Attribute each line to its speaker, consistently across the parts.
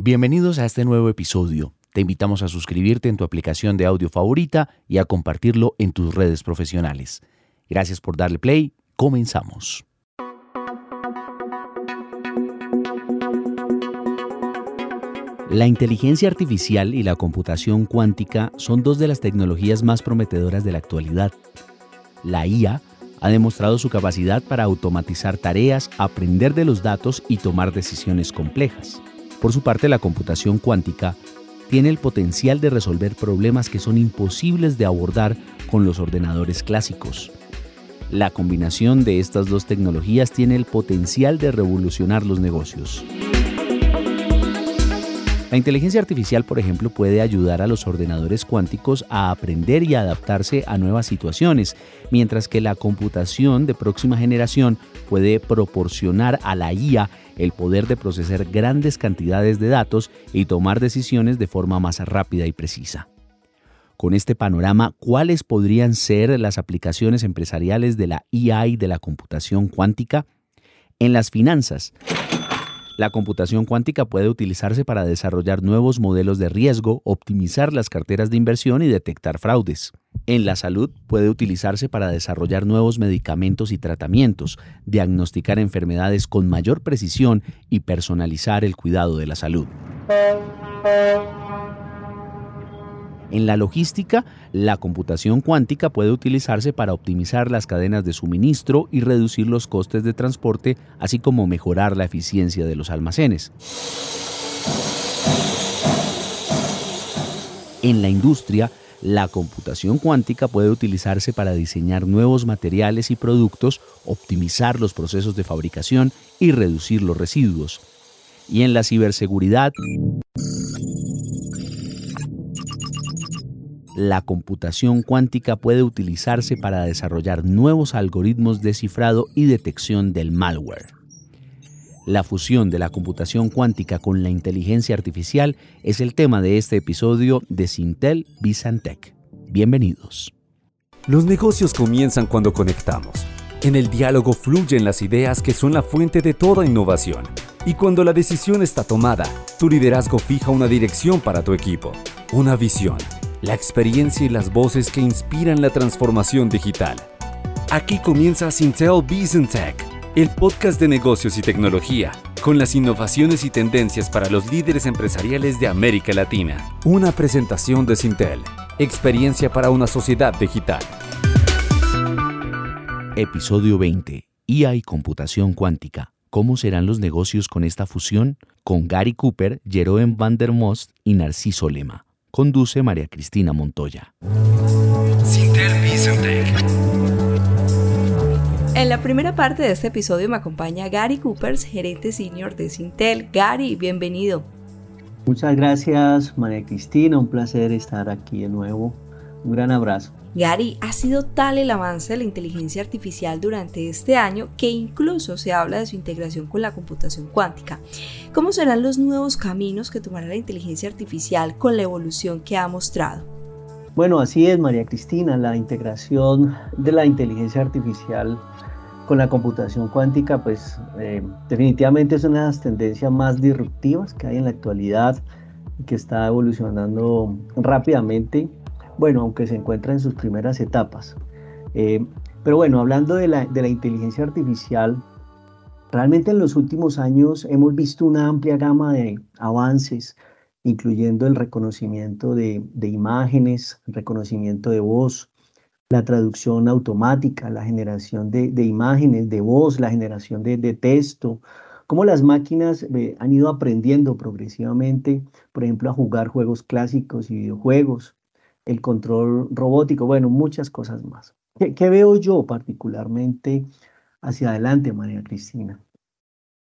Speaker 1: Bienvenidos a este nuevo episodio. Te invitamos a suscribirte en tu aplicación de audio favorita y a compartirlo en tus redes profesionales. Gracias por darle play. Comenzamos. La inteligencia artificial y la computación cuántica son dos de las tecnologías más prometedoras de la actualidad. La IA ha demostrado su capacidad para automatizar tareas, aprender de los datos y tomar decisiones complejas. Por su parte, la computación cuántica tiene el potencial de resolver problemas que son imposibles de abordar con los ordenadores clásicos. La combinación de estas dos tecnologías tiene el potencial de revolucionar los negocios. La inteligencia artificial, por ejemplo, puede ayudar a los ordenadores cuánticos a aprender y adaptarse a nuevas situaciones, mientras que la computación de próxima generación puede proporcionar a la IA el poder de procesar grandes cantidades de datos y tomar decisiones de forma más rápida y precisa. Con este panorama, ¿cuáles podrían ser las aplicaciones empresariales de la IA y de la computación cuántica? En las finanzas, la computación cuántica puede utilizarse para desarrollar nuevos modelos de riesgo, optimizar las carteras de inversión y detectar fraudes. En la salud puede utilizarse para desarrollar nuevos medicamentos y tratamientos, diagnosticar enfermedades con mayor precisión y personalizar el cuidado de la salud. En la logística, la computación cuántica puede utilizarse para optimizar las cadenas de suministro y reducir los costes de transporte, así como mejorar la eficiencia de los almacenes. En la industria, la computación cuántica puede utilizarse para diseñar nuevos materiales y productos, optimizar los procesos de fabricación y reducir los residuos. Y en la ciberseguridad, la computación cuántica puede utilizarse para desarrollar nuevos algoritmos de cifrado y detección del malware. La fusión de la computación cuántica con la inteligencia artificial es el tema de este episodio de Sintel Bizantec. Bienvenidos.
Speaker 2: Los negocios comienzan cuando conectamos. En el diálogo fluyen las ideas que son la fuente de toda innovación. Y cuando la decisión está tomada, tu liderazgo fija una dirección para tu equipo, una visión la experiencia y las voces que inspiran la transformación digital. Aquí comienza Sintel Business Tech, el podcast de negocios y tecnología, con las innovaciones y tendencias para los líderes empresariales de América Latina. Una presentación de Sintel, experiencia para una sociedad digital.
Speaker 1: Episodio 20. IA y computación cuántica. ¿Cómo serán los negocios con esta fusión? Con Gary Cooper, Jeroen van der Most y Narciso Lema. Conduce María Cristina Montoya.
Speaker 3: En la primera parte de este episodio me acompaña Gary Coopers, gerente senior de Sintel. Gary, bienvenido.
Speaker 4: Muchas gracias María Cristina, un placer estar aquí de nuevo. Un gran abrazo.
Speaker 3: Gary, ha sido tal el avance de la inteligencia artificial durante este año que incluso se habla de su integración con la computación cuántica. ¿Cómo serán los nuevos caminos que tomará la inteligencia artificial con la evolución que ha mostrado?
Speaker 4: Bueno, así es, María Cristina, la integración de la inteligencia artificial con la computación cuántica, pues eh, definitivamente es una de las tendencias más disruptivas que hay en la actualidad y que está evolucionando rápidamente bueno, aunque se encuentra en sus primeras etapas. Eh, pero bueno, hablando de la, inteligencia artificial, realmente en los últimos años hemos visto una amplia gama de avances, incluyendo el reconocimiento de, imágenes, reconocimiento de voz, la traducción automática, la generación de, imágenes, de voz, la generación de, texto, cómo las máquinas eh, han ido aprendiendo progresivamente, por ejemplo, a jugar juegos clásicos y videojuegos, el control robótico, bueno, muchas cosas más. ¿Qué, veo yo particularmente hacia adelante, María Cristina?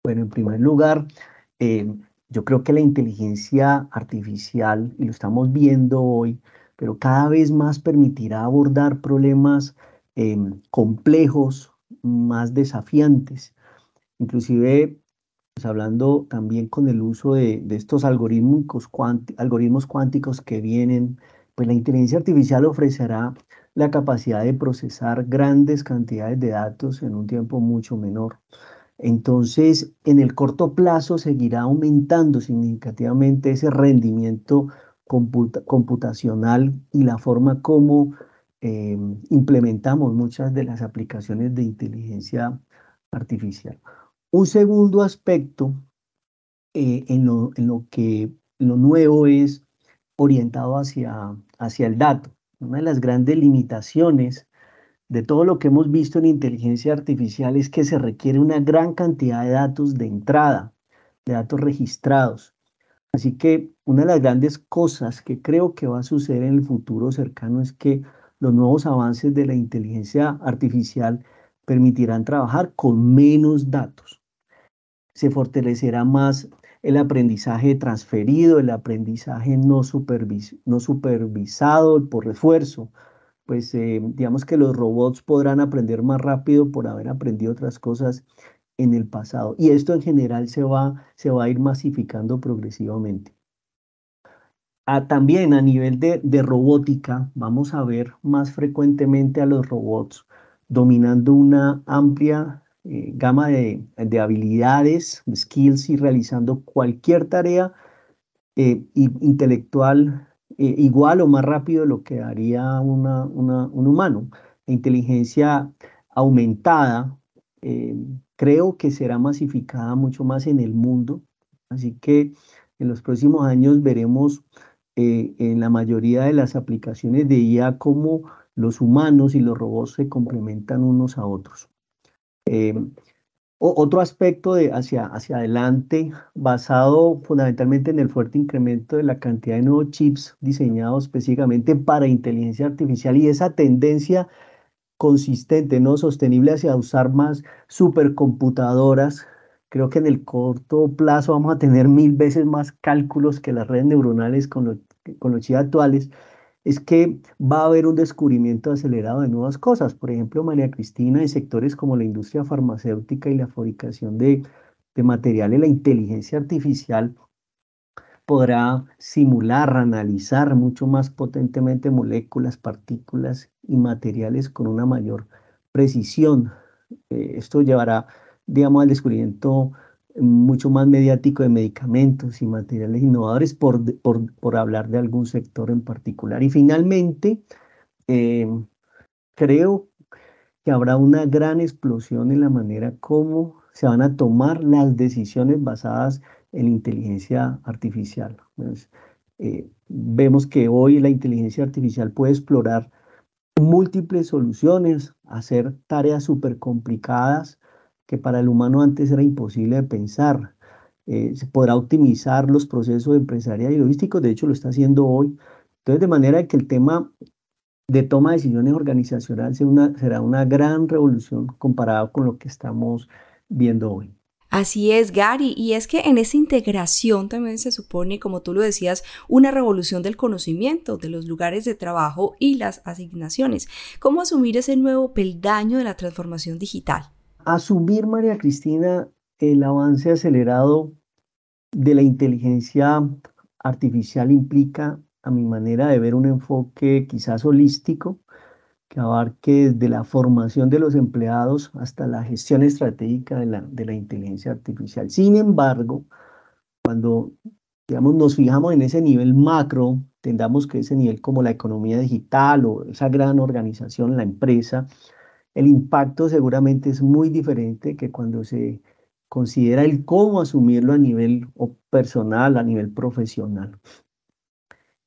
Speaker 4: Bueno, en primer lugar, eh, yo creo que la inteligencia artificial, y lo estamos viendo hoy, pero cada vez más permitirá abordar problemas em, complejos, más desafiantes. Inclusive, pues hablando también con el uso de, estos algoritmos, algoritmos cuánticos que vienen pues la inteligencia artificial ofrecerá la capacidad de procesar grandes cantidades de datos en un tiempo mucho menor. Entonces, en el corto plazo seguirá aumentando significativamente ese rendimiento computacional y la forma como eh, implementamos muchas de las aplicaciones de inteligencia artificial. Un segundo aspecto eh, en, lo, que lo nuevo es orientado hacia, hacia el dato. Una de las grandes limitaciones de todo lo que hemos visto en inteligencia artificial es que se requiere una gran cantidad de datos de entrada, de datos registrados. Así que una de las grandes cosas que creo que va a suceder en el futuro cercano es que los nuevos avances de la inteligencia artificial permitirán trabajar con menos datos. Se fortalecerá más el aprendizaje transferido, el aprendizaje no, supervisado por refuerzo, pues eh, digamos que los robots podrán aprender más rápido por haber aprendido otras cosas en el pasado. Y esto en general se va, se va a ir masificando progresivamente. Ah, también a nivel de, robótica, vamos a ver más frecuentemente a los robots dominando una amplia eh, gama de, habilidades, skills y realizando cualquier tarea eh, intelectual eh, igual o más rápido de lo que haría un humano. La inteligencia aumentada creo que será masificada mucho más en el mundo, así que en los próximos años veremos en la mayoría de las aplicaciones de IA cómo los humanos y los robots se complementan unos a otros otro aspecto de hacia, hacia adelante, basado fundamentalmente en el fuerte incremento de la cantidad de nuevos chips diseñados específicamente para inteligencia artificial y esa tendencia consistente, no sostenible hacia usar más supercomputadoras. Creo que en el corto plazo vamos a tener mil veces más cálculos que las redes neuronales con, con los chips actuales es que va a haber un descubrimiento acelerado de nuevas cosas. Por ejemplo, María Cristina, en sectores como la industria farmacéutica y la fabricación de, de materiales, la inteligencia artificial podrá simular, analizar mucho más potentemente moléculas, partículas y materiales con una mayor precisión. Eh, esto llevará, digamos, al descubrimiento mucho más mediático de medicamentos y materiales innovadores, por, por, hablar de algún sector en particular. Y finalmente, eh, creo que habrá una gran explosión en la manera como se van a tomar las decisiones basadas en inteligencia artificial. Eh, vemos que hoy la inteligencia artificial puede explorar múltiples soluciones, hacer tareas súper complicadas que para el humano antes era imposible de pensar. Eh, se podrá optimizar los procesos empresariales y logísticos, de hecho lo está haciendo hoy. Entonces, de manera que el tema de toma de decisiones organizacional será una, será una gran revolución comparado con lo que estamos viendo hoy.
Speaker 3: Así es, Gary, y es que en esa integración también se supone, como tú lo decías, una revolución del conocimiento, de los lugares de trabajo y las asignaciones. ¿Cómo asumir ese nuevo peldaño de la transformación digital?
Speaker 4: Asumir, María Cristina, el avance acelerado de la inteligencia artificial implica, a mi manera de ver, un enfoque quizás holístico que abarque desde la formación de los empleados hasta la gestión estratégica de la, de la inteligencia artificial. Sin embargo, cuando digamos, nos fijamos en ese nivel macro, tendamos que ese nivel como la economía digital o esa gran organización, la empresa, el impacto seguramente es muy diferente que cuando se considera el cómo asumirlo a nivel personal, a nivel profesional.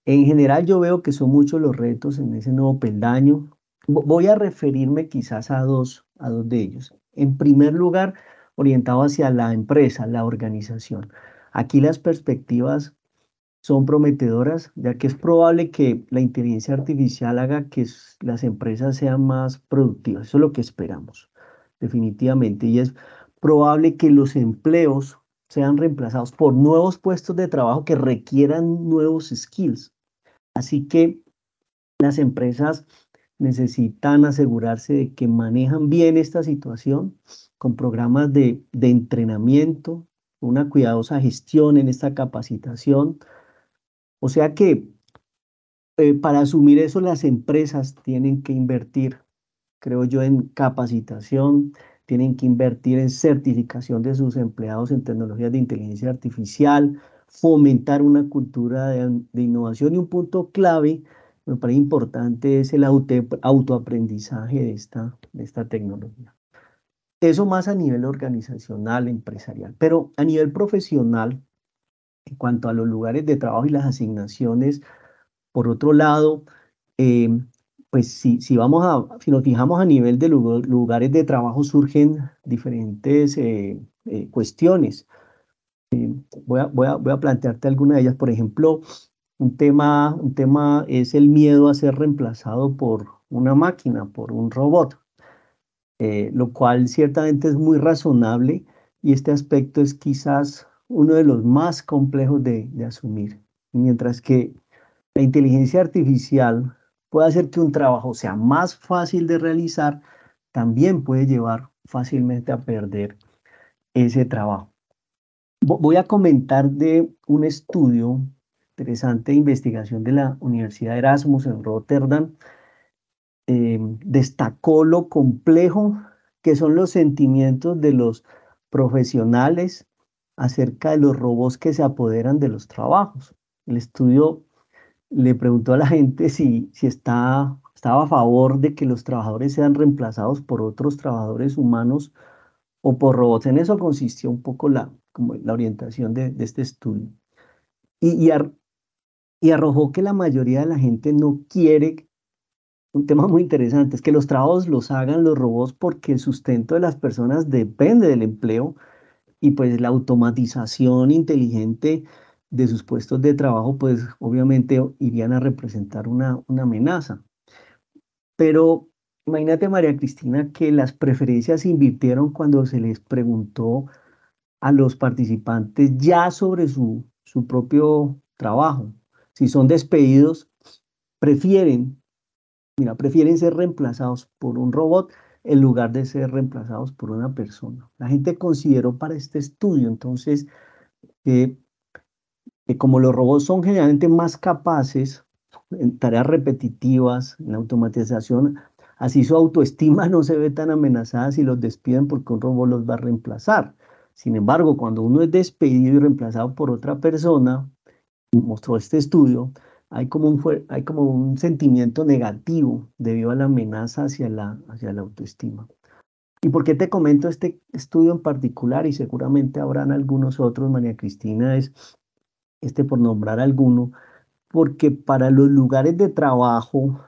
Speaker 4: En general yo veo que son muchos los retos en ese nuevo peldaño. Voy a referirme quizás a dos, a dos de ellos. En primer lugar, orientado hacia la empresa, la organización. Aquí las perspectivas son prometedoras, ya que es probable que la inteligencia artificial haga que las empresas sean más productivas. Eso es lo que esperamos, definitivamente. Y es probable que los empleos sean reemplazados por nuevos puestos de trabajo que requieran nuevos skills. Así que las empresas necesitan asegurarse de que manejan bien esta situación con programas de, de entrenamiento, una cuidadosa gestión en esta capacitación, o sea que eh, para asumir eso las empresas tienen que invertir, creo yo, en capacitación, tienen que invertir en certificación de sus empleados en tecnologías de inteligencia artificial, fomentar una cultura de, innovación y un punto clave, me parece importante, es el autoaprendizaje de esta, de esta tecnología. Eso más a nivel organizacional, empresarial, pero a nivel profesional, en cuanto a los lugares de trabajo y las asignaciones, por otro lado, eh, pues si, si, vamos a, si nos fijamos a nivel de lugares de trabajo, surgen diferentes eh, eh, cuestiones. voy, a, voy, a, voy, a, plantearte alguna de ellas. Por ejemplo, un tema, un tema es el miedo a ser reemplazado por una máquina, por un robot, lo cual ciertamente es muy razonable y este aspecto es quizás uno de los más complejos de, de asumir. Mientras que la inteligencia artificial puede hacer que un trabajo sea más fácil de realizar, también puede llevar fácilmente a perder ese trabajo. Voy a comentar de un estudio interesante de investigación de la Universidad de Erasmus en Rotterdam. Eh, destacó lo complejo que son los sentimientos de los profesionales acerca de los robots que se apoderan de los trabajos. El estudio le preguntó a la gente si, si está, estaba a favor de que los trabajadores sean reemplazados por otros trabajadores humanos o por robots. En eso consistió un poco la, como la orientación de, este estudio. Y, y, arrojó que la mayoría de la gente no quiere, un tema muy interesante, es que los trabajos los hagan los robots porque el sustento de las personas depende del empleo y pues la automatización inteligente de sus puestos de trabajo, pues obviamente irían a representar una, una amenaza. Pero imagínate, María Cristina, que las preferencias se invirtieron cuando se les preguntó a los participantes ya sobre su, su propio trabajo. Si son despedidos, prefieren, mira, prefieren ser reemplazados por un robot en lugar de ser reemplazados por una persona. La gente consideró para este estudio entonces que como los robots son generalmente más capaces en tareas repetitivas, en automatización, así su autoestima no se ve tan amenazada si los despiden porque un robot los va a reemplazar. Sin embargo, cuando uno es despedido y reemplazado por otra persona, mostró este estudio, hay como un, hay como un sentimiento negativo debido a la amenaza hacia la, hacia la autoestima. ¿Y por qué te comento este estudio en particular? Y seguramente habrán algunos otros, María Cristina, es este por nombrar alguno, porque para los lugares de trabajo,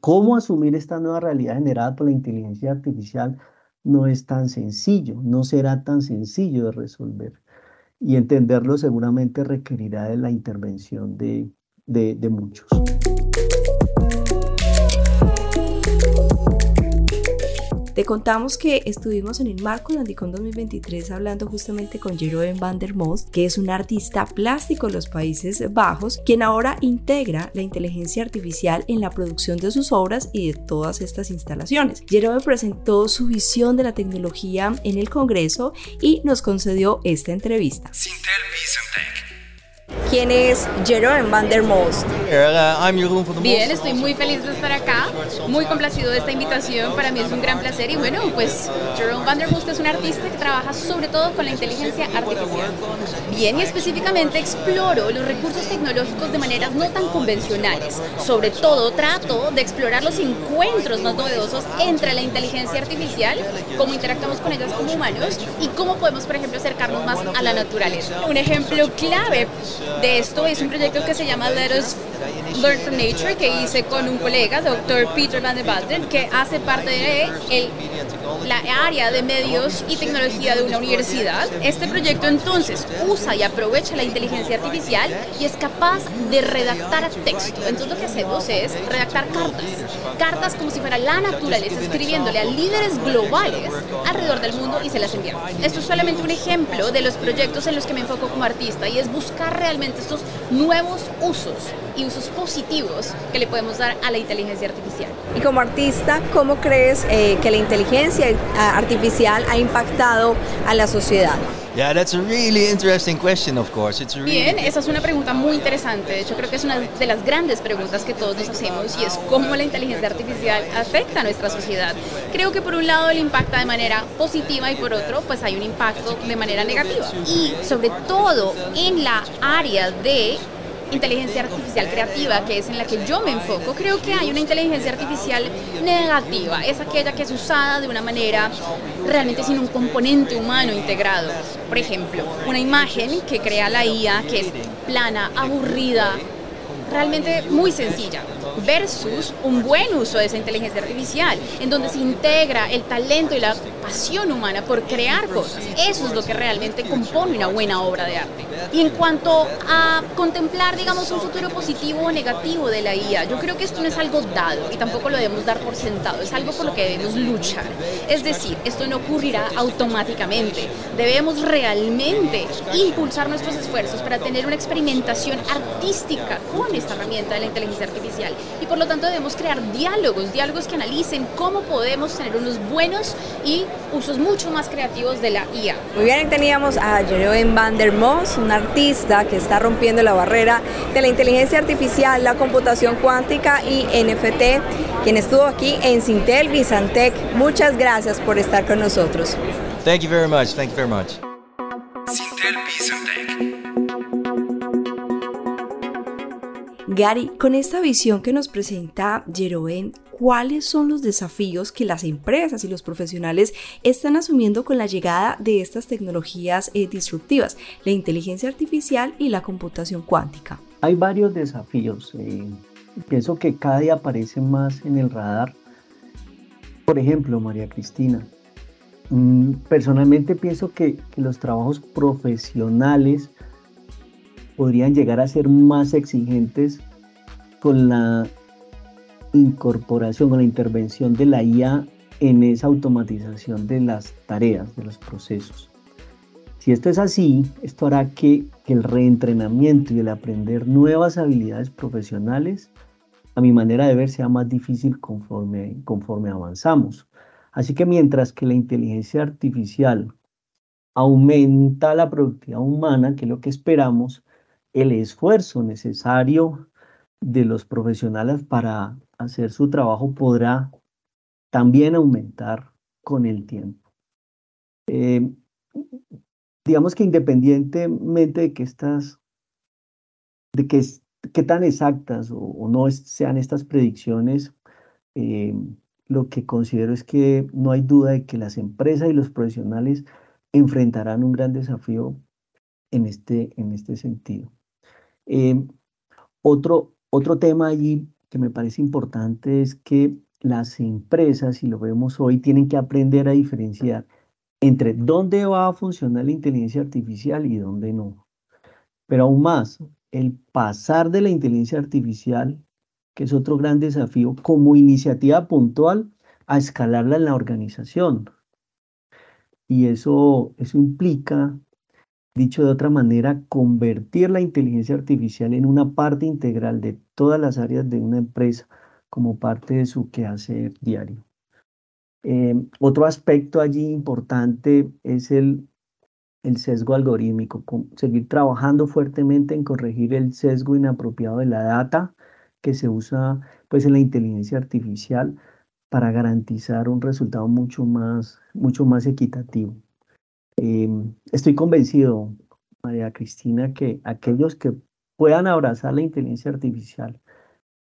Speaker 4: cómo asumir esta nueva realidad generada por la inteligencia artificial no es tan sencillo, no será tan sencillo de resolver. Y entenderlo seguramente requerirá de la intervención de, de, de muchos.
Speaker 3: Te contamos que estuvimos en el marco de Andicon 2023 hablando justamente con Jeroen van der Most, que es un artista plástico en los Países Bajos, quien ahora integra la inteligencia artificial en la producción de sus obras y de todas estas instalaciones. Jeroen presentó su visión de la tecnología en el Congreso y nos concedió esta entrevista. ¿Quién es Jeroen van der Most?
Speaker 5: Bien, estoy muy feliz de estar acá, muy complacido de esta invitación, para mí es un gran placer y bueno, pues Jeroen van der Most es un artista que trabaja sobre todo con la inteligencia artificial. Bien, y específicamente exploro los recursos tecnológicos de maneras no tan convencionales. Sobre todo trato de explorar los encuentros más novedosos entre la inteligencia artificial, cómo interactuamos con ellas como humanos y cómo podemos, por ejemplo, acercarnos más a la naturaleza. Un ejemplo clave de esto es un proyecto que se llama Let Us Learn from Nature que hice con un colega, doctor Peter Van der Baden, que hace parte de el, la área de medios y tecnología de una universidad. Este proyecto entonces usa y aprovecha la inteligencia artificial y es capaz de redactar texto. Entonces lo que hacemos es redactar cartas, cartas como si fuera la naturaleza, escribiéndole a líderes globales alrededor del mundo y se las enviamos. Esto es solamente un ejemplo de los proyectos en los que me enfoco como artista y es buscar realmente estos nuevos usos y usos positivos que le podemos dar a la inteligencia artificial.
Speaker 3: Y como artista, ¿cómo crees eh, que la inteligencia artificial ha impactado a la sociedad?
Speaker 5: Bien, esa es una pregunta muy interesante. De hecho, creo que es una de las grandes preguntas que todos nos hacemos y es cómo la inteligencia artificial afecta a nuestra sociedad. Creo que por un lado le impacta de manera positiva y por otro, pues hay un impacto de manera negativa. Y sobre todo en la área de inteligencia artificial creativa, que es en la que yo me enfoco, creo que hay una inteligencia artificial negativa. Es aquella que es usada de una manera realmente sin un componente humano integrado. Por ejemplo, una imagen que crea la IA que es plana, aburrida, realmente muy sencilla versus un buen uso de esa inteligencia artificial, en donde se integra el talento y la pasión humana por crear cosas. Eso es lo que realmente compone una buena obra de arte. Y en cuanto a contemplar, digamos, un futuro positivo o negativo de la IA, yo creo que esto no es algo dado y tampoco lo debemos dar por sentado, es algo por lo que debemos luchar. Es decir, esto no ocurrirá automáticamente. Debemos realmente impulsar nuestros esfuerzos para tener una experimentación artística con esta herramienta de la inteligencia artificial y por lo tanto debemos crear diálogos, diálogos que analicen cómo podemos tener unos buenos y usos mucho más creativos de la IA.
Speaker 3: Muy bien, teníamos a Jeroen van der Moos, un artista que está rompiendo la barrera de la inteligencia artificial, la computación cuántica y NFT, quien estuvo aquí en Sintel Bizantec. Muchas gracias por estar con nosotros.
Speaker 6: Thank you very much. Thank you very much.
Speaker 3: Gary, con esta visión que nos presenta Jeroen, ¿cuáles son los desafíos que las empresas y los profesionales están asumiendo con la llegada de estas tecnologías eh, disruptivas, la inteligencia artificial y la computación cuántica?
Speaker 4: Hay varios desafíos. Eh, pienso que cada día aparecen más en el radar. Por ejemplo, María Cristina, mm, personalmente pienso que, que los trabajos profesionales podrían llegar a ser más exigentes con la incorporación, con la intervención de la IA en esa automatización de las tareas, de los procesos. Si esto es así, esto hará que, el reentrenamiento y el aprender nuevas habilidades profesionales, a mi manera de ver, sea más difícil conforme, conforme avanzamos. Así que mientras que la inteligencia artificial aumenta la productividad humana, que es lo que esperamos, el esfuerzo necesario de los profesionales para hacer su trabajo podrá también aumentar con el tiempo. Eh, digamos que independientemente de que estas, de que, tan exactas o, no sean estas predicciones, eh, lo que considero es que no hay duda de que las empresas y los profesionales enfrentarán un gran desafío en este, en este sentido. Eh, otro, otro tema allí que me parece importante es que las empresas, y lo vemos hoy, tienen que aprender a diferenciar entre dónde va a funcionar la inteligencia artificial y dónde no. Pero aún más, el pasar de la inteligencia artificial, que es otro gran desafío, como iniciativa puntual a escalarla en la organización. Y eso, eso implica Dicho de otra manera, convertir la inteligencia artificial en una parte integral de todas las áreas de una empresa como parte de su quehacer diario. Em, otro aspecto allí importante es el, sesgo algorítmico, seguir trabajando fuertemente en corregir el sesgo inapropiado de la data que se usa pues, en la inteligencia artificial para garantizar un resultado mucho más, mucho más equitativo. Em, estoy convencido, María Cristina, que aquellos que puedan abrazar la inteligencia artificial,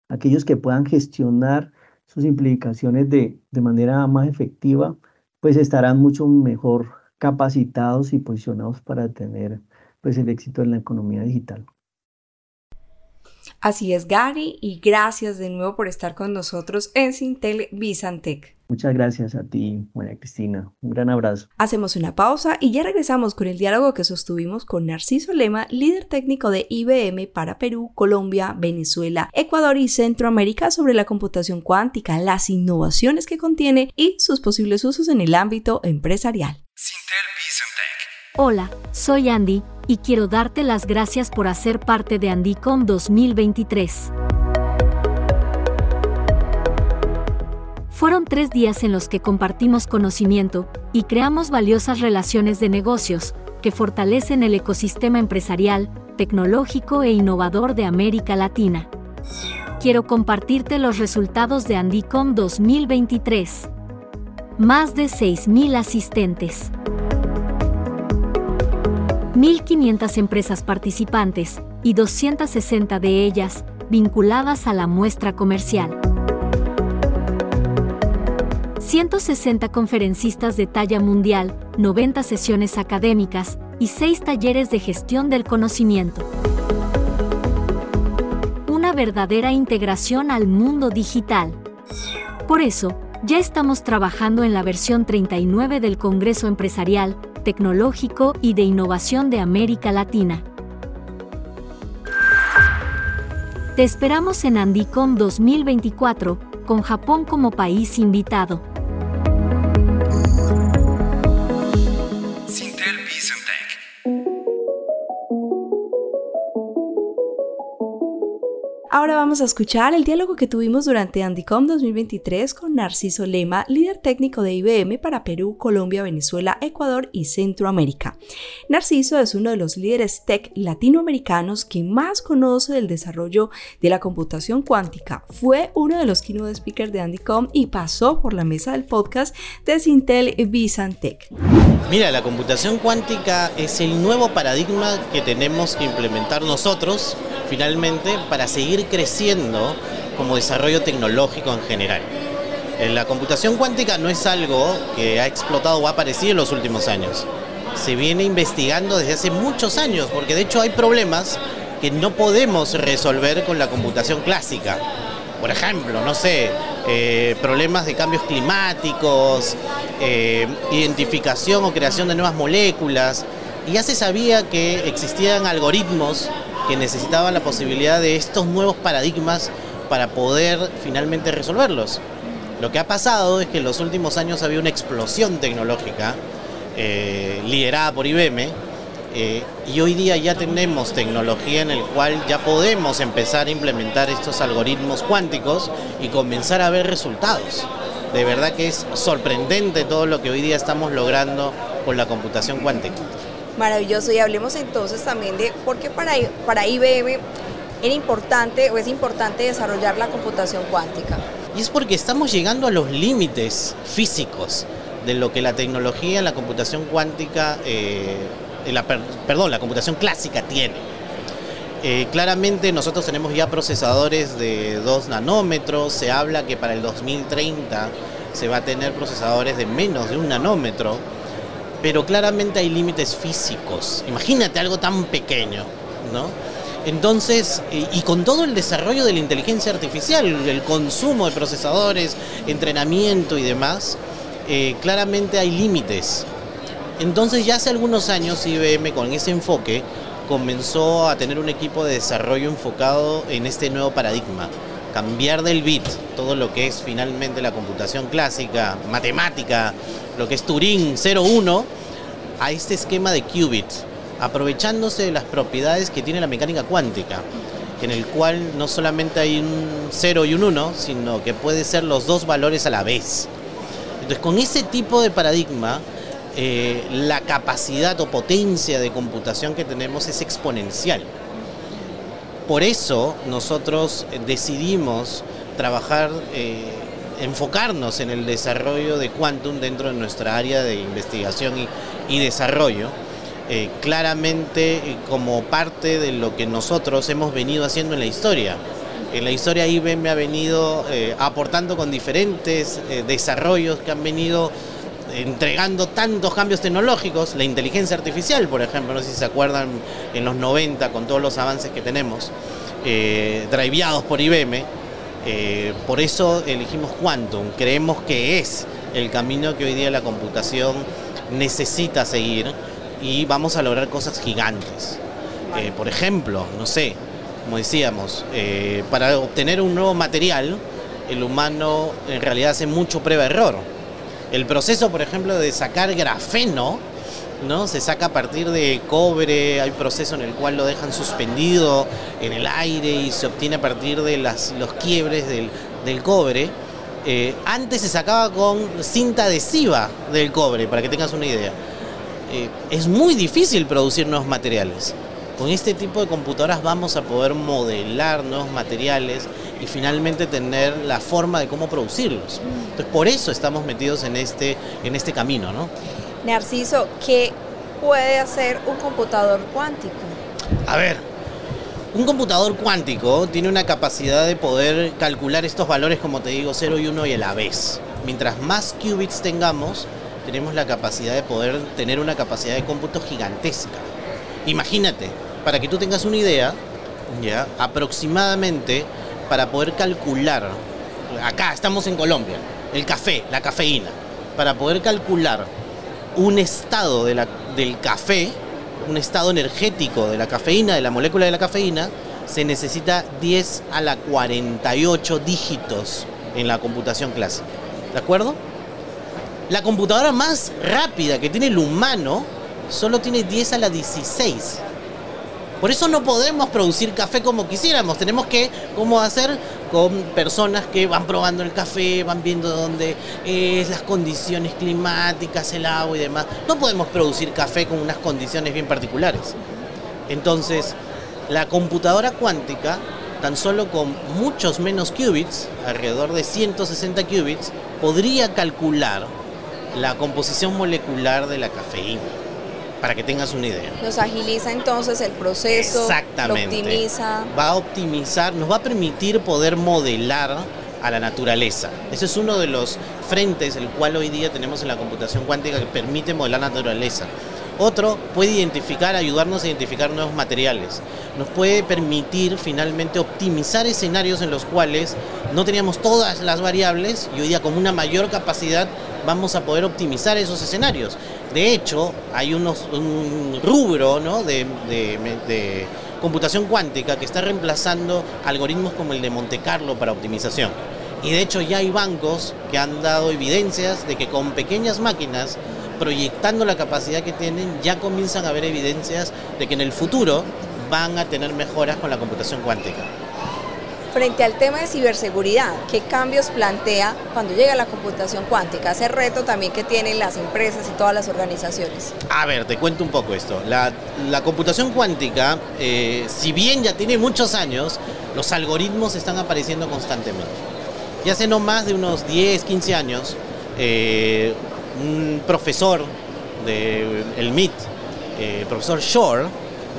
Speaker 4: aquellos que puedan gestionar sus implicaciones de, de manera más efectiva, pues estarán mucho mejor capacitados y posicionados para tener pues, el éxito en la economía digital.
Speaker 3: Así es, Gary, y gracias de nuevo por estar con nosotros en Sintel Bizantec.
Speaker 4: Muchas gracias a ti, María Cristina. Un gran abrazo.
Speaker 3: Hacemos una pausa y ya regresamos con el diálogo que sostuvimos con Narciso Lema, líder técnico de IBM para Perú, Colombia, Venezuela, Ecuador y Centroamérica sobre la computación cuántica, las innovaciones que contiene y sus posibles usos en el ámbito empresarial. Sintel
Speaker 7: Hola, soy Andy y quiero darte las gracias por hacer parte de Andycom 2023. Fueron tres días en los que compartimos conocimiento y creamos valiosas relaciones de negocios, que fortalecen el ecosistema empresarial, tecnológico e innovador de América Latina. Quiero compartirte los resultados de Andicom 2023. Más de 6.000 asistentes. 1.500 empresas participantes y 260 de ellas vinculadas a la muestra comercial. 160 conferencistas de talla mundial, 90 sesiones académicas y 6 talleres de gestión del conocimiento. Una verdadera integración al mundo digital. Por eso, ya estamos trabajando en la versión 39 del Congreso Empresarial, Tecnológico y de Innovación de América Latina. Te esperamos en Andicom 2024, con Japón como país invitado.
Speaker 3: Vamos a escuchar el diálogo que tuvimos durante Andicom 2023 con Narciso Lema, líder técnico de IBM para Perú, Colombia, Venezuela, Ecuador y Centroamérica. Narciso es uno de los líderes tech latinoamericanos que más conoce del desarrollo de la computación cuántica. Fue uno de los keynote speakers de Andicom y pasó por la mesa del podcast de Sintel Visantech.
Speaker 8: Mira, la computación cuántica es el nuevo paradigma que tenemos que implementar nosotros finalmente para seguir creciendo como desarrollo tecnológico en general. Eh, la computación cuántica no es algo que ha explotado o ha aparecido en los últimos años. Se viene investigando desde hace muchos años, porque de hecho hay problemas que no podemos resolver con la computación clásica. Por ejemplo, no sé, eh, problemas de cambios climáticos, eh, identificación o creación de nuevas moléculas. Y ya se sabía que existían algoritmos que necesitaban la posibilidad de estos nuevos paradigmas para poder finalmente resolverlos. Lo que ha pasado es que en los últimos años había una explosión tecnológica eh, liderada por IBM eh, y hoy día ya tenemos tecnología en el cual ya podemos empezar a implementar estos algoritmos cuánticos y comenzar a ver resultados. De verdad que es sorprendente todo lo que hoy día estamos logrando con la computación cuántica.
Speaker 3: Maravilloso. Y hablemos entonces también de por qué para, para IBM era importante o es importante desarrollar la computación cuántica.
Speaker 8: Y es porque estamos llegando a los límites físicos de lo que la tecnología, la computación cuántica, eh, la, perdón, la computación clásica tiene. Eh, claramente nosotros tenemos ya procesadores de 2 nanómetros, se habla que para el 2030 se va a tener procesadores de menos de un nanómetro pero claramente hay límites físicos. Imagínate algo tan pequeño, ¿no? Entonces, y con todo el desarrollo de la inteligencia artificial, el consumo de procesadores, entrenamiento y demás, eh, claramente hay límites. Entonces ya hace algunos años IBM con ese enfoque comenzó a tener un equipo de desarrollo enfocado en este nuevo paradigma. Cambiar del bit todo lo que es finalmente la computación clásica, matemática, lo que es Turing 01, a este esquema de qubit, aprovechándose de las propiedades que tiene la mecánica cuántica, en el cual no solamente hay un 0 y un 1, sino que puede ser los dos valores a la vez. Entonces, con ese tipo de paradigma, eh, la capacidad o potencia de computación que tenemos es exponencial. Por eso nosotros decidimos trabajar eh, enfocarnos en el desarrollo de Quantum dentro de nuestra área de investigación y, desarrollo, eh, claramente eh, como parte de lo que nosotros hemos venido haciendo en la historia. En la historia IBM ha venido aportando con diferentes desarrollos que han venido entregando tantos cambios tecnológicos, la inteligencia artificial, por ejemplo, no sé si se acuerdan en los 90 con todos los avances que tenemos, driveados por IBM, eh, por eso elegimos Quantum. Creemos que es el camino que hoy día la computación necesita seguir y vamos a lograr cosas gigantes. Eh, por ejemplo, no sé, como decíamos, eh, para obtener un nuevo material, el humano en realidad hace mucho prueba-error. El proceso, por ejemplo, de sacar grafeno, ¿no? Se saca a partir de cobre, hay proceso en el cual lo dejan suspendido en el aire y se obtiene a partir de las, los quiebres del, cobre. Eh, antes se sacaba con cinta adhesiva del cobre, para que tengas una idea. eh, es muy difícil producir nuevos materiales. Con este tipo de computadoras vamos a poder modelar nuevos materiales y finalmente tener la forma de cómo producirlos. Entonces, por eso estamos metidos en este, en este camino, ¿no?
Speaker 3: Narciso, ¿qué puede hacer un computador cuántico?
Speaker 8: A ver, un computador cuántico tiene una capacidad de poder calcular estos valores, como te digo, 0 y 1 y a la vez. Mientras más qubits tengamos, tenemos la capacidad de poder tener una capacidad de cómputo gigantesca. Imagínate, para que tú tengas una idea, ya, aproximadamente para poder calcular, acá estamos en Colombia, el café, la cafeína, para poder calcular un estado de la, del café, un estado energético de la cafeína, de la molécula de la cafeína, se necesita 10 a la 48 dígitos en la computación clásica. ¿De acuerdo? La computadora más rápida que tiene el humano solo tiene 10 a la 16. Por eso no podemos producir café como quisiéramos. Tenemos que, ¿cómo hacer? Con personas que van probando el café, van viendo dónde es, las condiciones climáticas, el agua y demás. No podemos producir café con unas condiciones bien particulares. Entonces, la computadora cuántica, tan solo con muchos menos qubits, alrededor de 160 qubits, podría calcular la composición molecular de la cafeína para que tengas una idea.
Speaker 3: Nos agiliza entonces el proceso,
Speaker 8: Exactamente.
Speaker 3: lo optimiza.
Speaker 8: Va a optimizar, nos va a permitir poder modelar a la naturaleza. Ese es uno de los frentes el cual hoy día tenemos en la computación cuántica que permite modelar la naturaleza. Otro puede identificar, ayudarnos a identificar nuevos materiales. Nos puede permitir finalmente optimizar escenarios en los cuales no teníamos todas las variables y hoy día con una mayor capacidad vamos a poder optimizar esos escenarios. De hecho, hay unos, un rubro de computación cuántica que está reemplazando algoritmos como el de Monte Carlo para optimización. Y de hecho ya hay bancos que han dado evidencias de que con pequeñas máquinas, proyectando la capacidad que tienen, ya comienzan a haber evidencias de que en el futuro van a tener mejoras con la computación cuántica.
Speaker 3: Frente al tema de ciberseguridad, ¿qué cambios plantea cuando llega la computación cuántica? Ese reto también que tienen las empresas y todas las organizaciones.
Speaker 8: A ver, te cuento un poco esto. La, computación cuántica, eh, si bien ya tiene muchos años, los algoritmos están apareciendo constantemente. Y hace no más de unos 10, 15 años, eh, un profesor del de MIT, eh, profesor Shore,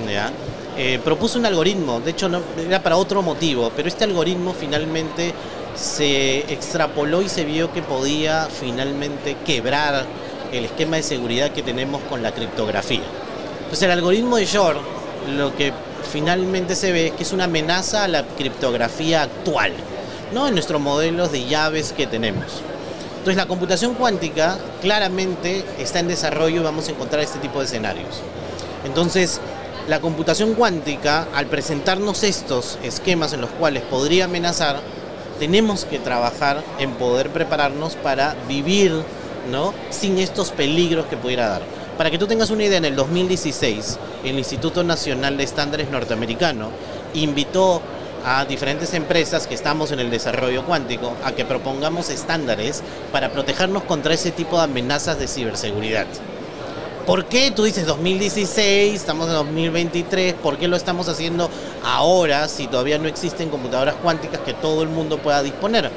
Speaker 8: ¿ya? Eh, propuso un algoritmo, de hecho no, era para otro motivo, pero este algoritmo finalmente se extrapoló y se vio que podía finalmente quebrar el esquema de seguridad que tenemos con la criptografía. Entonces el algoritmo de Shor lo que finalmente se ve es que es una amenaza a la criptografía actual, ¿no? en nuestros modelos de llaves que tenemos. Entonces la computación cuántica claramente está en desarrollo y vamos a encontrar este tipo de escenarios. Entonces, la computación cuántica, al presentarnos estos esquemas en los cuales podría amenazar, tenemos que trabajar en poder prepararnos para vivir ¿no? sin estos peligros que pudiera dar. Para que tú tengas una idea, en el 2016, el Instituto Nacional de Estándares Norteamericano invitó a diferentes empresas que estamos en el desarrollo cuántico a que propongamos estándares para protegernos contra ese tipo de amenazas de ciberseguridad. ¿Por qué tú dices 2016, estamos en 2023? ¿Por qué lo estamos haciendo ahora si todavía no existen computadoras cuánticas que todo el mundo pueda disponer?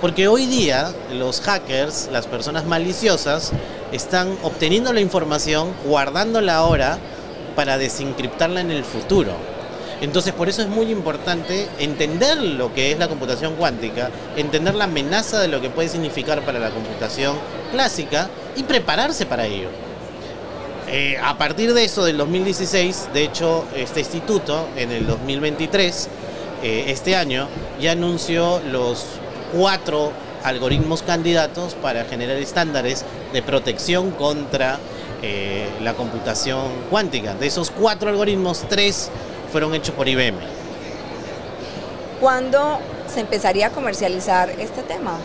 Speaker 8: Porque hoy día los hackers, las personas maliciosas, están obteniendo la información, guardándola ahora para desencriptarla en el futuro. Entonces por eso es muy importante entender lo que es la computación cuántica, entender la amenaza de lo que puede significar para la computación clásica y prepararse para ello. Eh, a partir de eso, del 2016, de hecho, este instituto en el 2023, eh, este año, ya anunció los cuatro algoritmos candidatos para generar estándares de protección contra eh, la computación cuántica. De esos cuatro algoritmos, tres fueron hechos por IBM.
Speaker 3: ¿Cuándo se empezaría a comercializar este tema?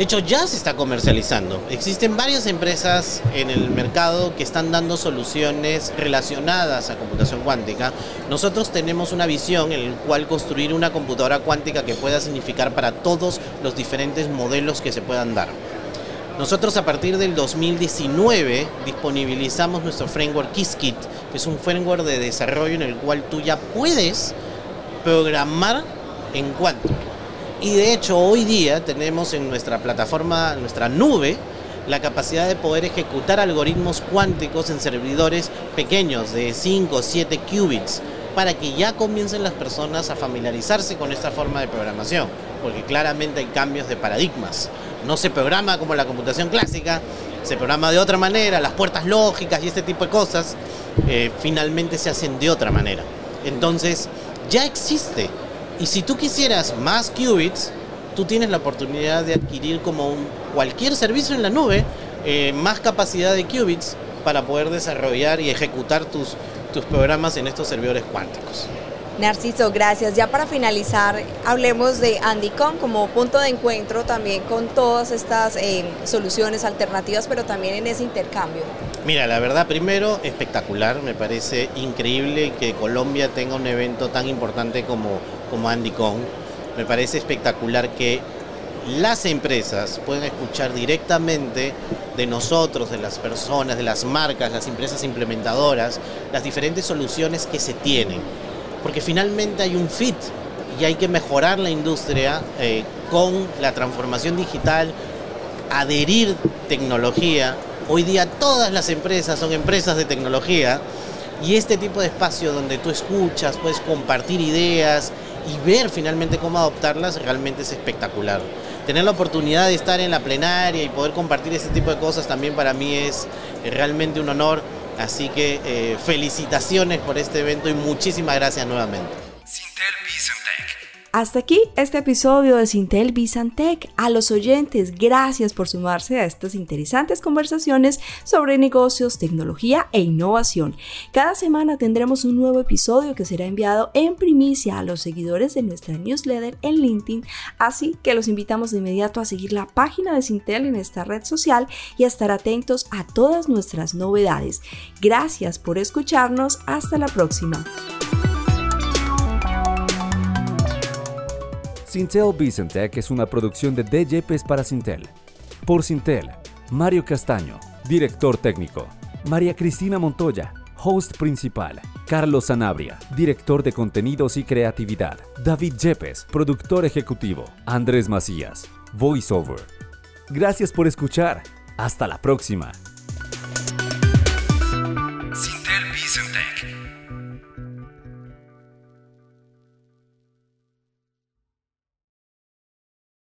Speaker 8: De hecho, ya se está comercializando. Existen varias empresas en el mercado que están dando soluciones relacionadas a computación cuántica. Nosotros tenemos una visión en la cual construir una computadora cuántica que pueda significar para todos los diferentes modelos que se puedan dar. Nosotros a partir del 2019 disponibilizamos nuestro framework Qiskit, que es un framework de desarrollo en el cual tú ya puedes programar en Quantum. Y de hecho hoy día tenemos en nuestra plataforma, nuestra nube, la capacidad de poder ejecutar algoritmos cuánticos en servidores pequeños de 5 o 7 qubits para que ya comiencen las personas a familiarizarse con esta forma de programación, porque claramente hay cambios de paradigmas. No se programa como la computación clásica, se programa de otra manera, las puertas lógicas y este tipo de cosas eh, finalmente se hacen de otra manera. Entonces, ya existe. Y si tú quisieras más qubits, tú tienes la oportunidad de adquirir como un, cualquier servicio en la nube eh, más capacidad de qubits para poder desarrollar y ejecutar tus, tus programas en estos servidores cuánticos.
Speaker 3: Narciso, gracias. Ya para finalizar, hablemos de Andycom como punto de encuentro también con todas estas eh, soluciones alternativas, pero también en ese intercambio.
Speaker 8: Mira, la verdad, primero, espectacular. Me parece increíble que Colombia tenga un evento tan importante como, como Andycom. Me parece espectacular que las empresas puedan escuchar directamente de nosotros, de las personas, de las marcas, las empresas implementadoras, las diferentes soluciones que se tienen porque finalmente hay un fit y hay que mejorar la industria eh, con la transformación digital, adherir tecnología. Hoy día todas las empresas son empresas de tecnología y este tipo de espacio donde tú escuchas, puedes compartir ideas y ver finalmente cómo adoptarlas realmente es espectacular. Tener la oportunidad de estar en la plenaria y poder compartir este tipo de cosas también para mí es realmente un honor Así que eh, felicitaciones por este evento y muchísimas gracias nuevamente.
Speaker 3: Hasta aquí este episodio de Sintel Bizantec. A los oyentes, gracias por sumarse a estas interesantes conversaciones sobre negocios, tecnología e innovación. Cada semana tendremos un nuevo episodio que será enviado en primicia a los seguidores de nuestra newsletter en LinkedIn, así que los invitamos de inmediato a seguir la página de Sintel en esta red social y a estar atentos a todas nuestras novedades. Gracias por escucharnos. Hasta la próxima.
Speaker 2: Sintel Vicentec es una producción de DJPs para Sintel. Por Sintel, Mario Castaño, director técnico. María Cristina Montoya, host principal. Carlos Sanabria, director de contenidos y creatividad. David Yepes, productor ejecutivo. Andrés Macías, voiceover. Gracias por escuchar. Hasta la próxima.